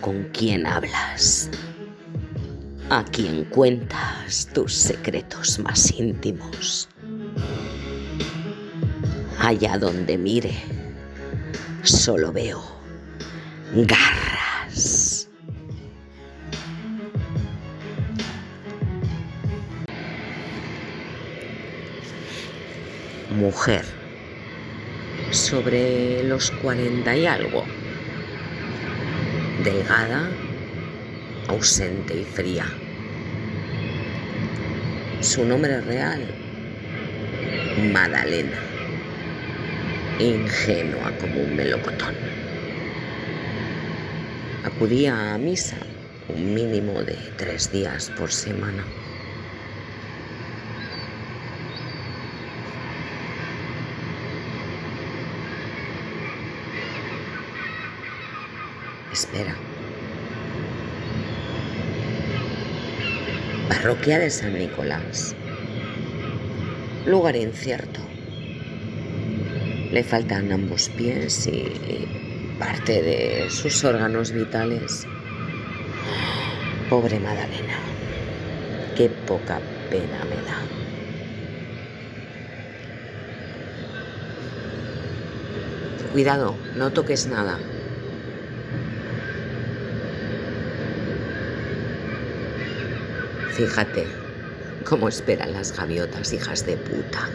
Con quién hablas. A quien cuentas tus secretos más íntimos. Allá donde mire, solo veo garras. Mujer. Sobre los cuarenta y algo. Delgada, ausente y fría. Su nombre real, Madalena. Ingenua como un melocotón. Acudía a misa un mínimo de tres días por semana. Parroquia de San Nicolás. Lugar incierto. Le faltan ambos pies y parte de sus órganos vitales. Pobre Madalena. Qué poca pena me da. Cuidado, no toques nada. Fíjate cómo esperan las gaviotas, hijas de puta.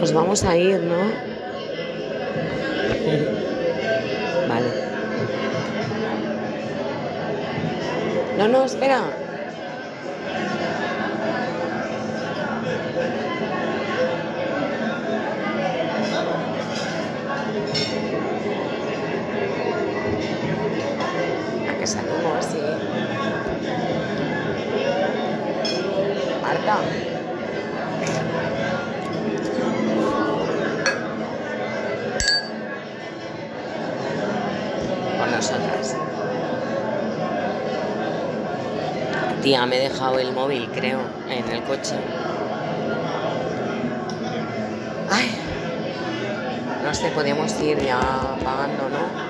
Nos vamos a ir, ¿no? Vale. No, no, espera. Tía, me he dejado el móvil, creo, en el coche. Ay. No sé, podemos ir ya pagando, ¿no?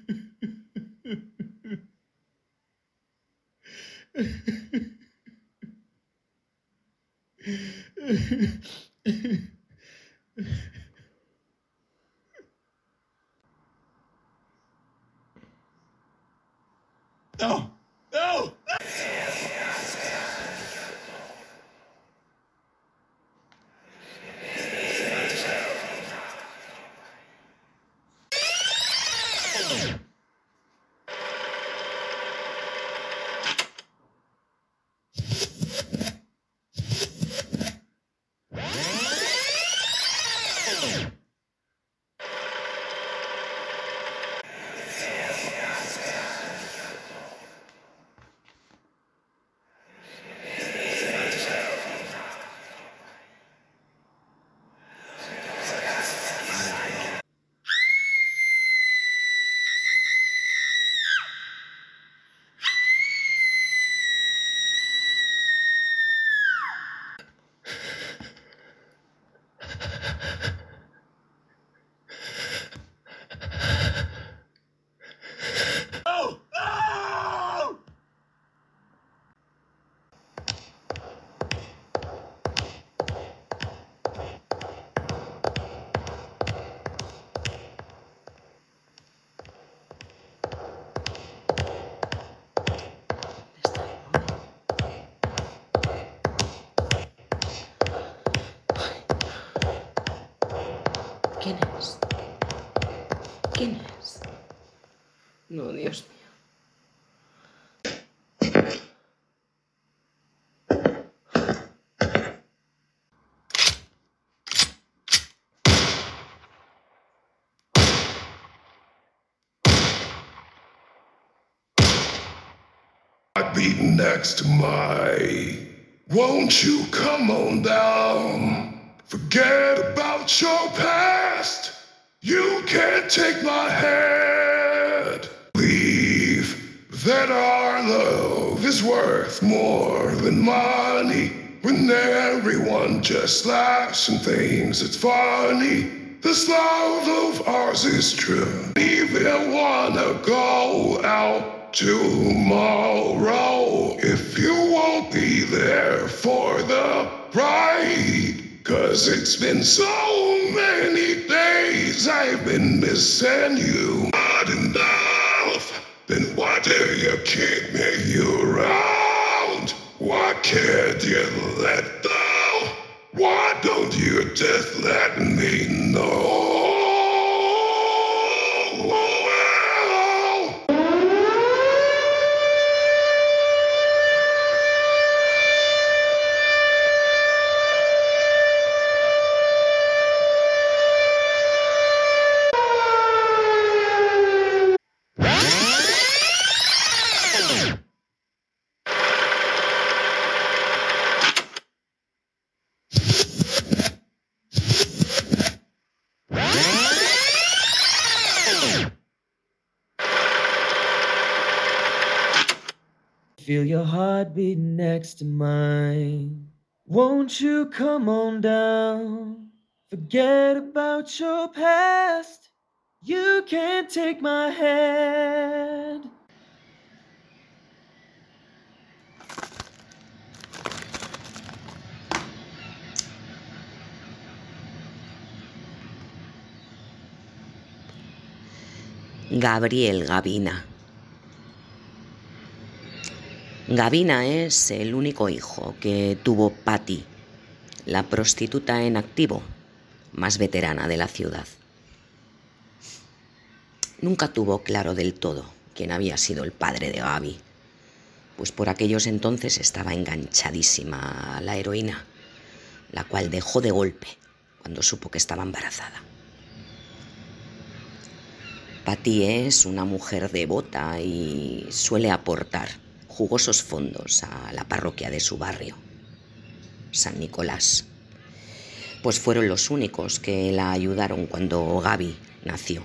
I'd be next, to my. Won't you come on down? Forget about your past. You can't take my hand. Believe that our love is worth more than money. when everyone just laughs and thinks it's funny. This love of ours is true. Even wanna go out tomorrow if you won't be there for the ride. Cause it's been so many days I've been missing you. Not enough. Then why do you keep me around? Why can't you let go? Why don't you just let me know? Feel your heart beat next to mine. Won't you come on down? Forget about your past. You can't take my hand. Gabriel Gavina. Gavina es el único hijo que tuvo Patty, la prostituta en activo más veterana de la ciudad. Nunca tuvo claro del todo quién había sido el padre de Gaby, pues por aquellos entonces estaba enganchadísima a la heroína, la cual dejó de golpe cuando supo que estaba embarazada. Patty es una mujer devota y suele aportar jugosos fondos a la parroquia de su barrio, San Nicolás, pues fueron los únicos que la ayudaron cuando Gaby nació.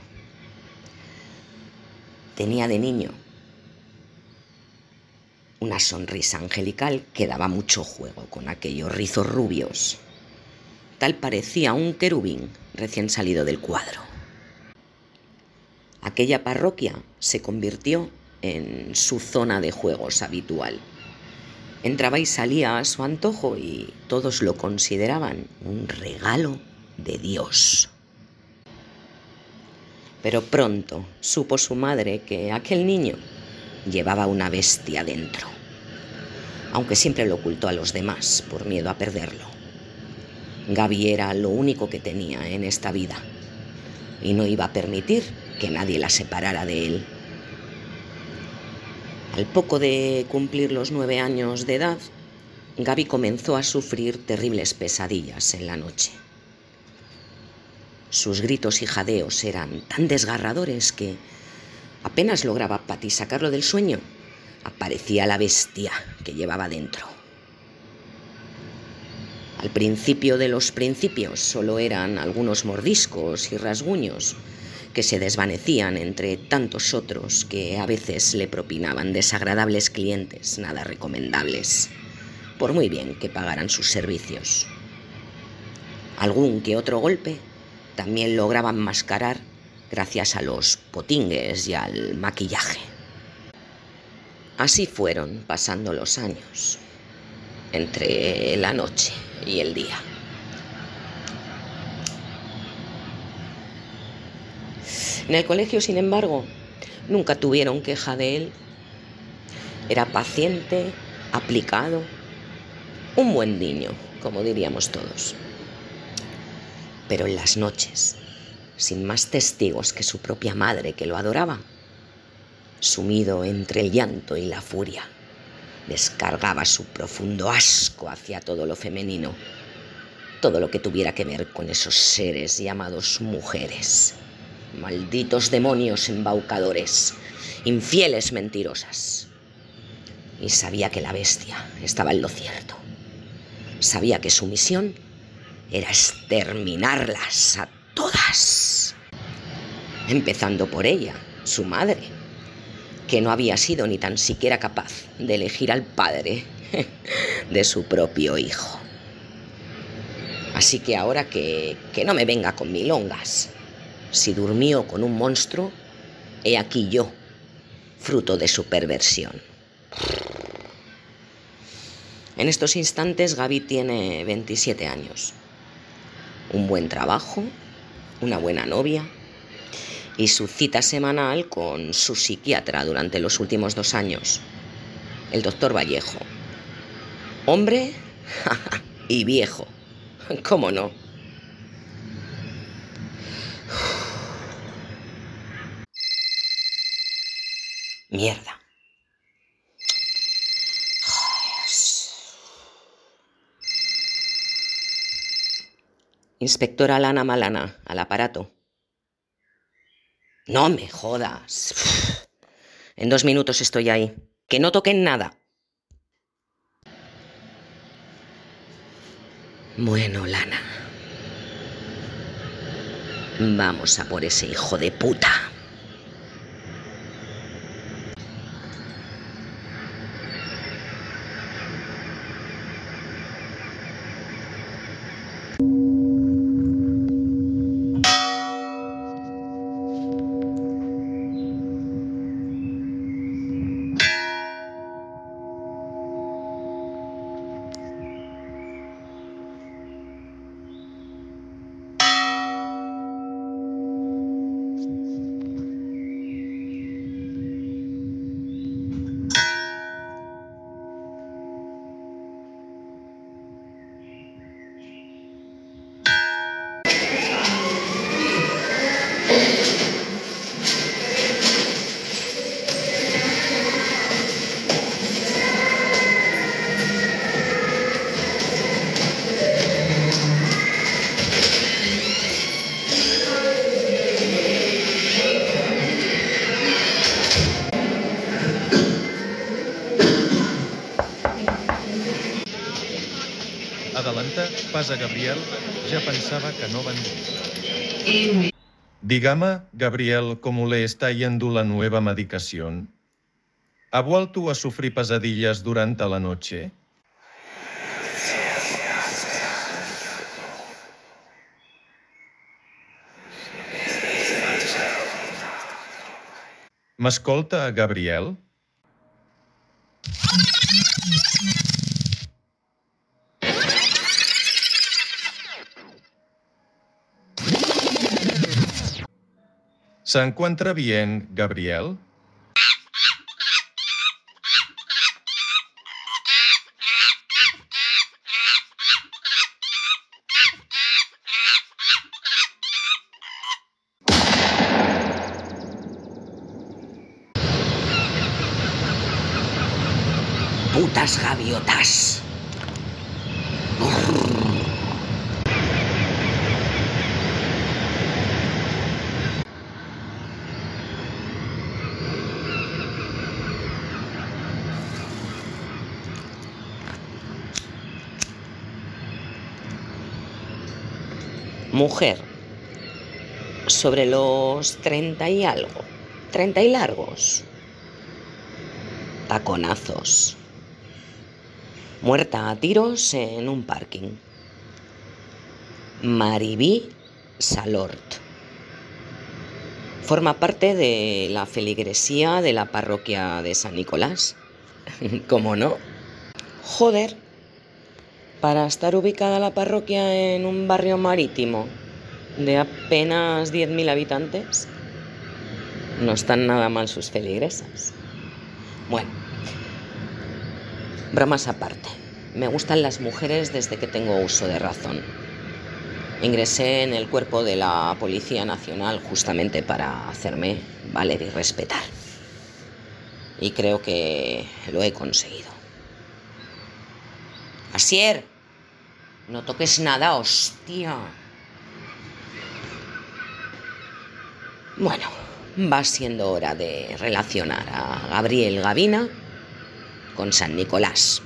Tenía de niño una sonrisa angelical que daba mucho juego con aquellos rizos rubios. Tal parecía un querubín recién salido del cuadro. Aquella parroquia se convirtió en su zona de juegos habitual. Entraba y salía a su antojo y todos lo consideraban un regalo de Dios. Pero pronto supo su madre que aquel niño llevaba una bestia dentro, aunque siempre lo ocultó a los demás por miedo a perderlo. Gaby era lo único que tenía en esta vida y no iba a permitir que nadie la separara de él. Al poco de cumplir los nueve años de edad, Gaby comenzó a sufrir terribles pesadillas en la noche. Sus gritos y jadeos eran tan desgarradores que apenas lograba Patty sacarlo del sueño, aparecía la bestia que llevaba dentro. Al principio de los principios solo eran algunos mordiscos y rasguños que se desvanecían entre tantos otros que a veces le propinaban desagradables clientes nada recomendables, por muy bien que pagaran sus servicios. Algún que otro golpe también lograban mascarar gracias a los potingues y al maquillaje. Así fueron pasando los años, entre la noche y el día. En el colegio, sin embargo, nunca tuvieron queja de él. Era paciente, aplicado, un buen niño, como diríamos todos. Pero en las noches, sin más testigos que su propia madre que lo adoraba, sumido entre el llanto y la furia, descargaba su profundo asco hacia todo lo femenino, todo lo que tuviera que ver con esos seres llamados mujeres, malditos demonios embaucadores, infieles mentirosas. Y sabía que la bestia estaba en lo cierto. Sabía que su misión era exterminarlas a todas. Empezando por ella, su madre, que no había sido ni tan siquiera capaz de elegir al padre de su propio hijo. Así que ahora que, que no me venga con milongas. Si durmió con un monstruo, he aquí yo, fruto de su perversión. En estos instantes Gaby tiene 27 años. Un buen trabajo, una buena novia y su cita semanal con su psiquiatra durante los últimos dos años, el doctor Vallejo. Hombre y viejo, ¿cómo no? Mierda. Inspectora Lana Malana, al aparato. No me jodas. En dos minutos estoy ahí. Que no toquen nada. Bueno, Lana. Vamos a por ese hijo de puta. Adelanta, pasa Gabriel, ja pensava que no vendría. Dígame, Gabriel, cómo le está yendo la nueva medicación. ¿Ha vuelto a sufrir pesadillas durante la noche? M'escolta, Gabriel? ¿Se encuentra bien, Gabriel? Mujer, sobre los treinta y algo, treinta y largos, taconazos, muerta a tiros en un parking. Maribí Salort. Forma parte de la feligresía de la parroquia de San Nicolás. ¿Cómo no? Joder, para estar ubicada la parroquia en un barrio marítimo de apenas 10.000 habitantes, no están nada mal sus feligresas. Bueno, bromas aparte. Me gustan las mujeres desde que tengo uso de razón. Ingresé en el cuerpo de la Policía Nacional justamente para hacerme valer y respetar. Y creo que lo he conseguido. Asier, no toques nada, hostia. Bueno, va siendo hora de relacionar a Gabriel Gavina con San Nicolás.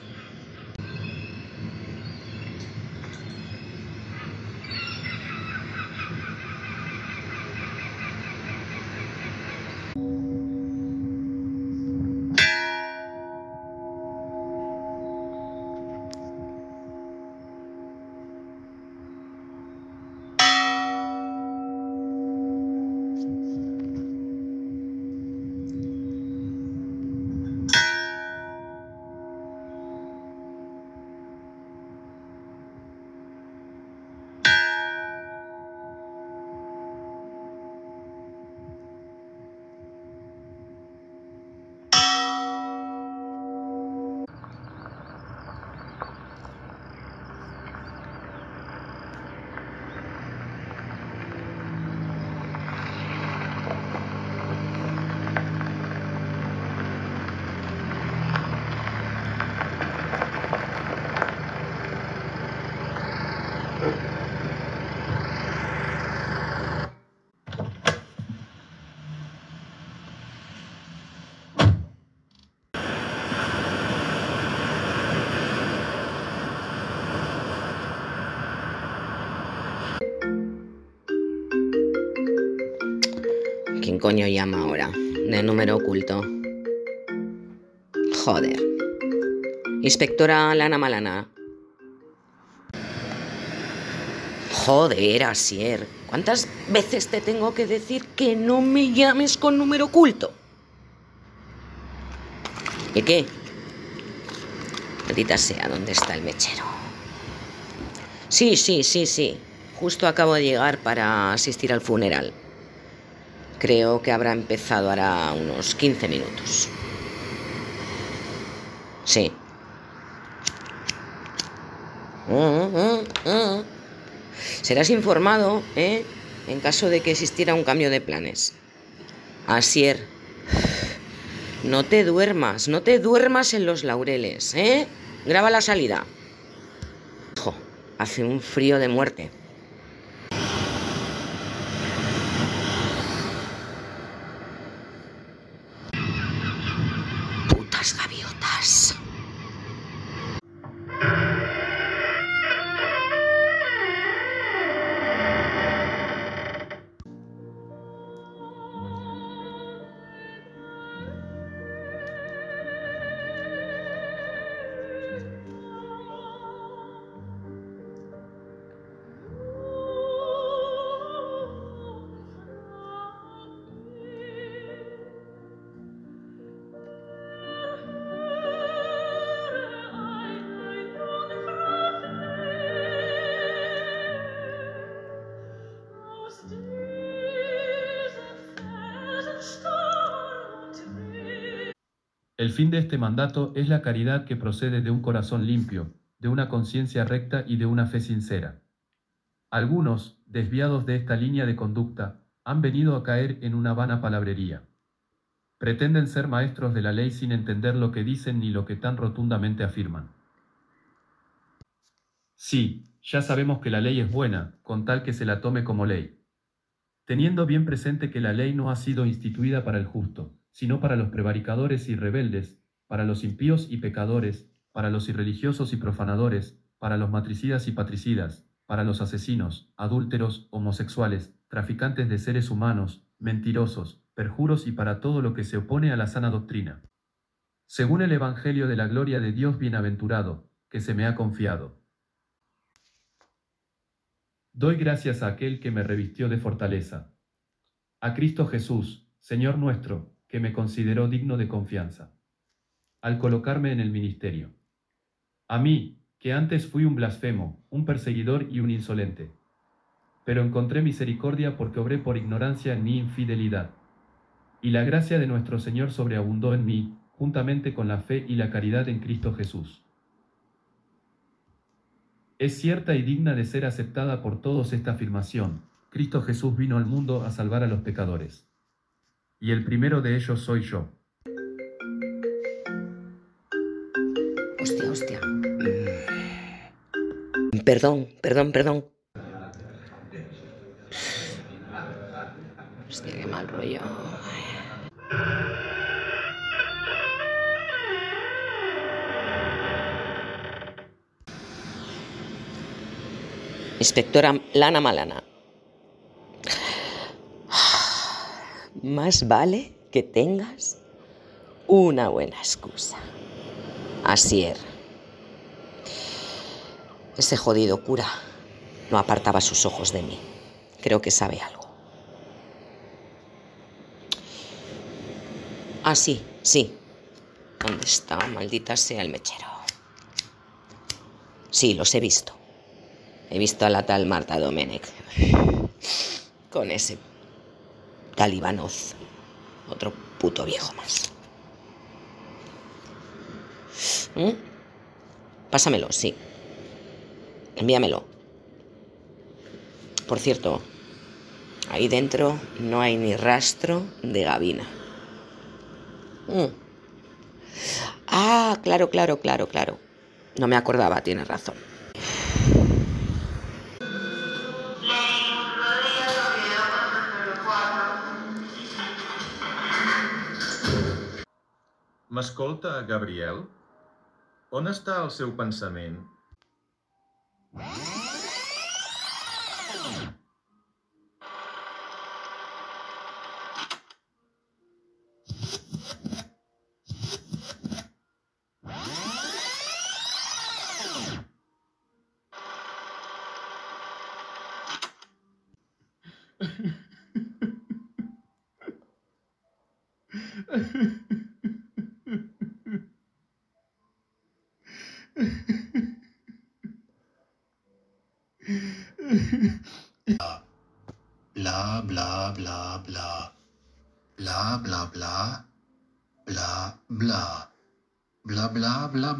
Coño llama ahora? De número oculto. Joder. Inspectora Lana Malana. Joder, Asier. ¿Cuántas veces te tengo que decir que no me llames con número oculto? ¿Y qué? Maldita sea, ¿dónde está el mechero? Sí, sí, sí, sí. Justo acabo de llegar para asistir al funeral. Creo que habrá empezado ahora unos 15 minutos. Sí. Serás informado, ¿eh? En caso de que existiera un cambio de planes. Asier, no te duermas, no te duermas en los laureles, ¿eh? Graba la salida. Jo, hace un frío de muerte. El fin de este mandato es la caridad que procede de un corazón limpio, de una conciencia recta y de una fe sincera. Algunos, desviados de esta línea de conducta, han venido a caer en una vana palabrería. Pretenden ser maestros de la ley sin entender lo que dicen ni lo que tan rotundamente afirman. Sí, ya sabemos que la ley es buena, con tal que se la tome como ley. Teniendo bien presente que la ley no ha sido instituida para el justo, sino para los prevaricadores y rebeldes, para los impíos y pecadores, para los irreligiosos y profanadores, para los matricidas y patricidas, para los asesinos, adúlteros, homosexuales, traficantes de seres humanos, mentirosos, perjuros y para todo lo que se opone a la sana doctrina. Según el Evangelio de la gloria de Dios bienaventurado, que se me ha confiado. Doy gracias a aquel que me revistió de fortaleza. A Cristo Jesús, Señor nuestro, que me consideró digno de confianza. Al colocarme en el ministerio. A mí, que antes fui un blasfemo, un perseguidor y un insolente. Pero encontré misericordia porque obré por ignorancia en mi infidelidad. Y la gracia de nuestro Señor sobreabundó en mí, juntamente con la fe y la caridad en Cristo Jesús. Es cierta y digna de ser aceptada por todos esta afirmación. Cristo Jesús vino al mundo a salvar a los pecadores y el primero de ellos soy yo. Hostia, hostia. Perdón, perdón, perdón. Hostia, qué mal rollo. Inspectora Lana Malana. Más vale que tengas una buena excusa. Asier. Ese jodido cura no apartaba sus ojos de mí. Creo que sabe algo. Ah, sí, sí. ¿Dónde está? Maldita sea el mechero. Sí, los he visto. He visto a la tal Marta Domenech. Con ese Talibanoz. Otro puto viejo más. ¿Mm? Pásamelo, sí. Envíamelo. Por cierto, ahí dentro no hay ni rastro de gabina. ¿Mm? Ah, claro, claro, claro, claro. No me acordaba, tienes razón. M'escolta, Gabriel? On està el seu pensament?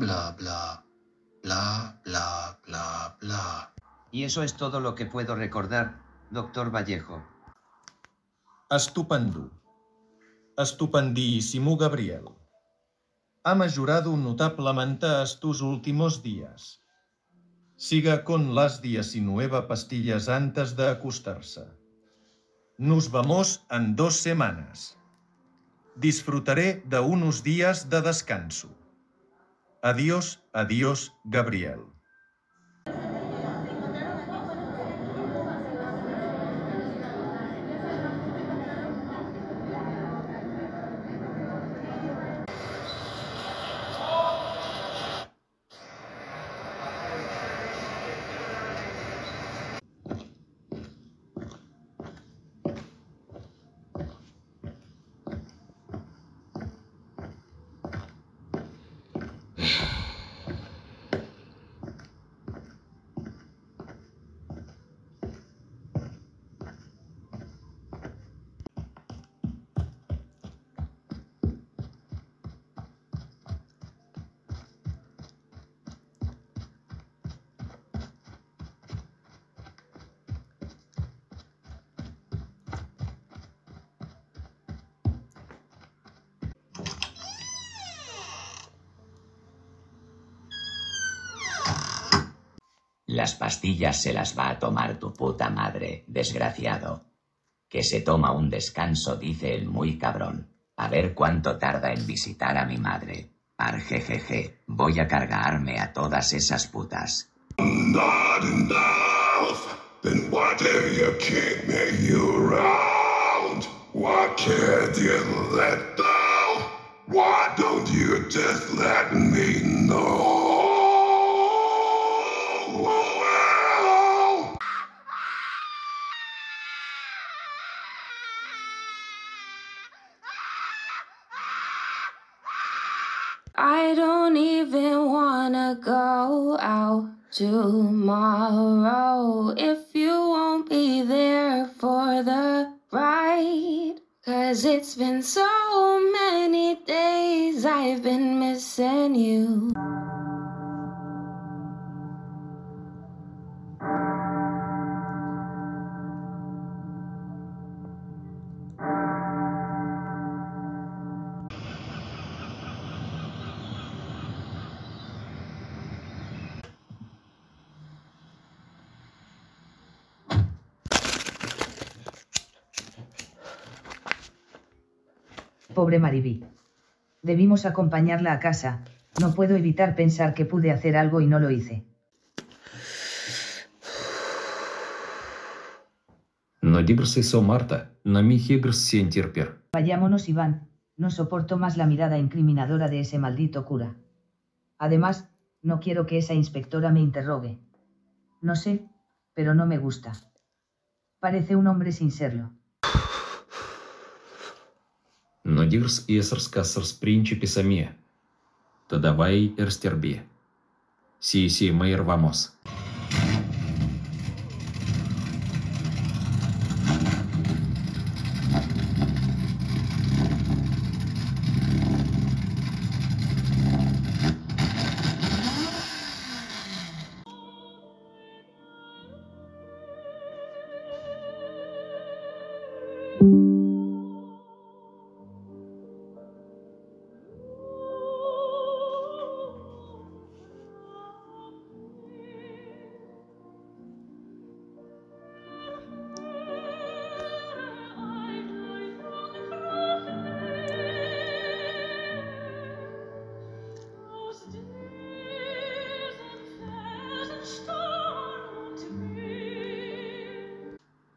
bla, bla, bla, bla, bla, bla. Y eso es todo lo que puedo recordar, doctor Vallejo. Estupendo. Estupendíssimo, Gabriel. Ha mejorado notablemente estos últimos días. Siga con las 19 pastillas antes de acostarse. Nos vamos en dos semanas. Disfrutaré de unos días de descanso. Adiós, adiós, Gabriel. Las pastillas se las va a tomar tu puta madre, desgraciado. Que se toma un descanso, dice el muy cabrón. A ver cuánto tarda en visitar a mi madre. Arjejeje, voy a cargarme a todas esas putas. Not enough. Then why do you keep me around? Why can't you let go? Why don't you just let me know? Tomorrow if you won't be there for the ride. Cause it's been so many days I've been missing you. Pobre Maribí. Debimos acompañarla a casa, no puedo evitar pensar que pude hacer algo y no lo hice. No digas eso, Marta. No terper. Vayámonos, Iván, no soporto más la mirada incriminadora de ese maldito cura. Además, no quiero que esa inspectora me interrogue. No sé, pero no me gusta. Parece un hombre sin serlo. no dirs iesaskās ar principi samie. Tad vai ir stirbie. Sīsī, mēs ir vamos.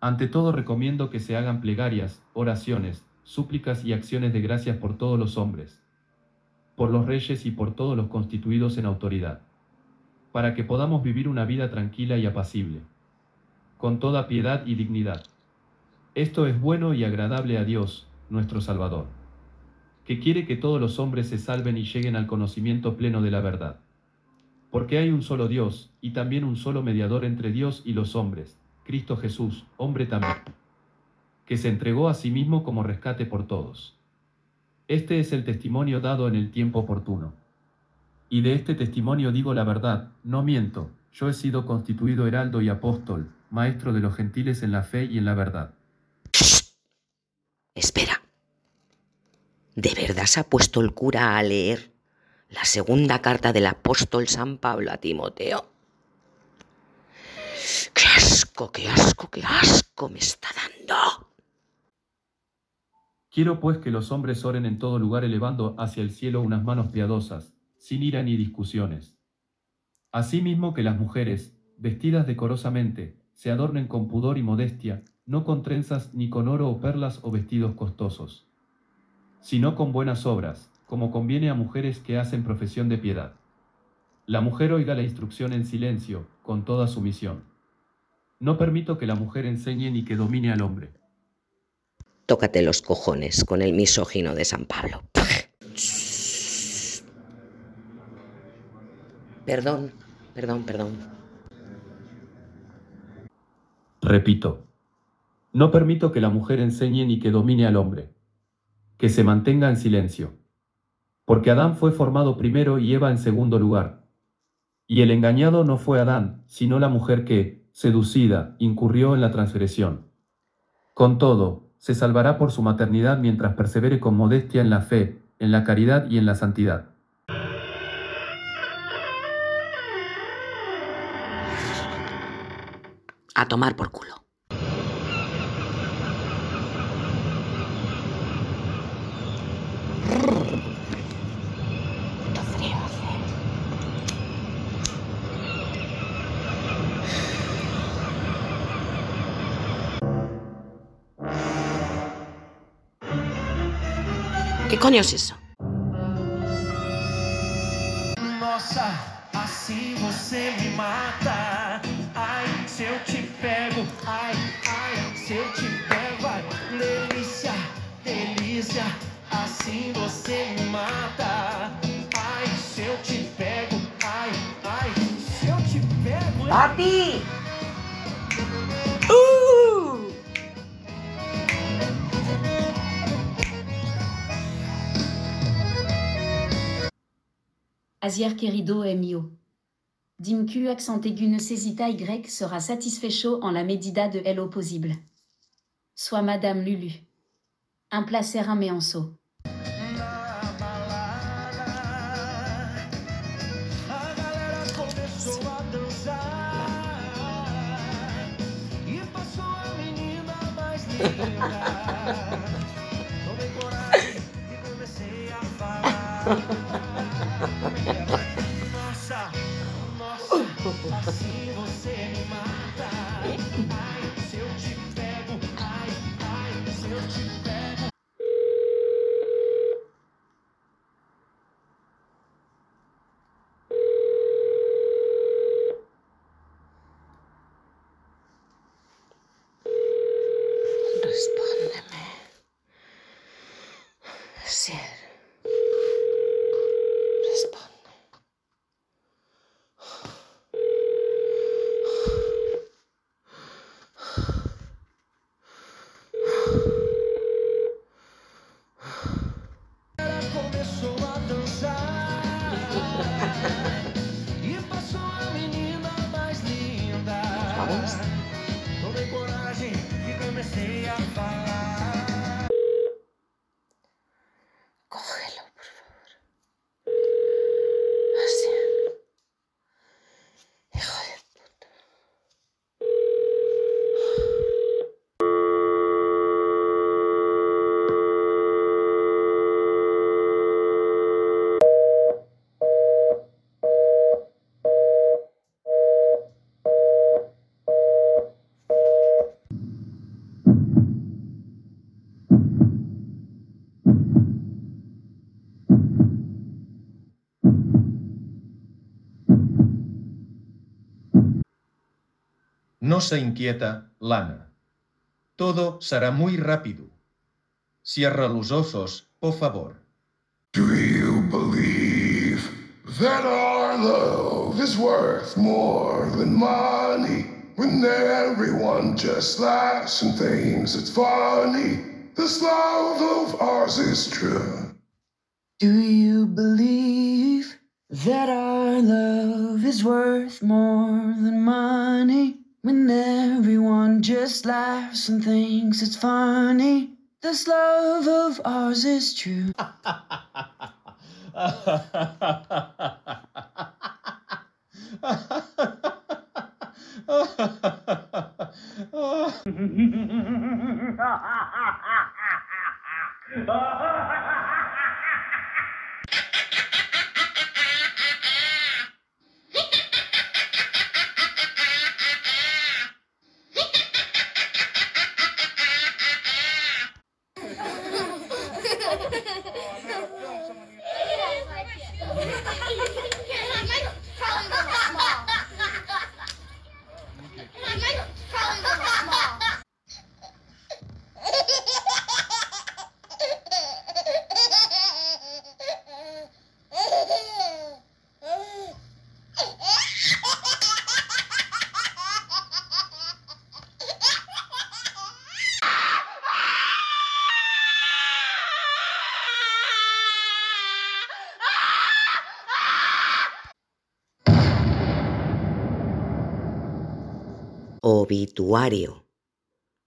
Ante todo recomiendo que se hagan plegarias, oraciones, súplicas y acciones de gracias por todos los hombres, por los reyes y por todos los constituidos en autoridad, para que podamos vivir una vida tranquila y apacible, con toda piedad y dignidad. Esto es bueno y agradable a Dios, nuestro Salvador, que quiere que todos los hombres se salven y lleguen al conocimiento pleno de la verdad. Porque hay un solo Dios, y también un solo mediador entre Dios y los hombres, Cristo Jesús, hombre también, que se entregó a sí mismo como rescate por todos. Este es el testimonio dado en el tiempo oportuno. Y de este testimonio digo la verdad, no miento, yo he sido constituido heraldo y apóstol, maestro de los gentiles en la fe y en la verdad. Espera. ¿De verdad se ha puesto el cura a leer la segunda carta del apóstol San Pablo a Timoteo? ¡Qué asco, qué asco, qué asco me está dando! Quiero pues que los hombres oren en todo lugar elevando hacia el cielo unas manos piadosas, sin ira ni discusiones. Asimismo que las mujeres, vestidas decorosamente, se adornen con pudor y modestia, no con trenzas ni con oro o perlas o vestidos costosos, sino con buenas obras, como conviene a mujeres que hacen profesión de piedad. La mujer oiga la instrucción en silencio, con toda sumisión. No permito que la mujer enseñe ni que domine al hombre. Tócate los cojones con el misógino de San Pablo. Perdón, perdón, perdón. Repito, no permito que la mujer enseñe ni que domine al hombre, que se mantenga en silencio, porque Adán fue formado primero y Eva en segundo lugar. Y el engañado no fue Adán, sino la mujer que, seducida, incurrió en la transgresión. Con todo, se salvará por su maternidad mientras persevere con modestia en la fe, en la caridad y en la santidad. A tomar por culo. ¿Qué coño es eso? Nossa, assim você me mata. Ai, se eu te pego, ai, ai, se eu te pego, ai, delícia, delícia, assim você me mata. Ai, se eu te pego, ai, ai, se eu te pego. ¡Papi! Asier Kerido Mio. Dimku accent aigu ne sésita Y sera satisfait chaud en la médida de L opposible. Soit Madame Lulu. Un placer un méanceau. Nossa, nossa, assim você me mata. Se inquieta Lana. Todo será muy rápido. Cierra los ojos, por favor. Do you believe that our love is worth more than money? When everyone just laughs and thinks it's funny, this love of ours is true. Do you believe that our love is worth more than money? When everyone just laughs and thinks it's funny, this love of ours is true.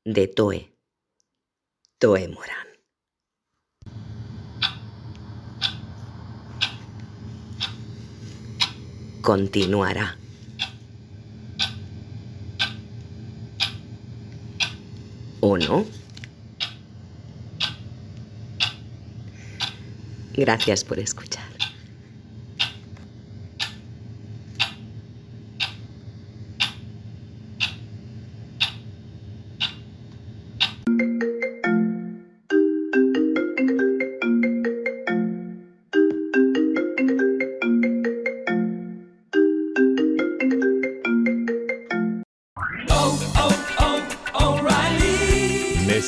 De Toe. Toe Morán. Continuará. ¿O no? Gracias por escuchar.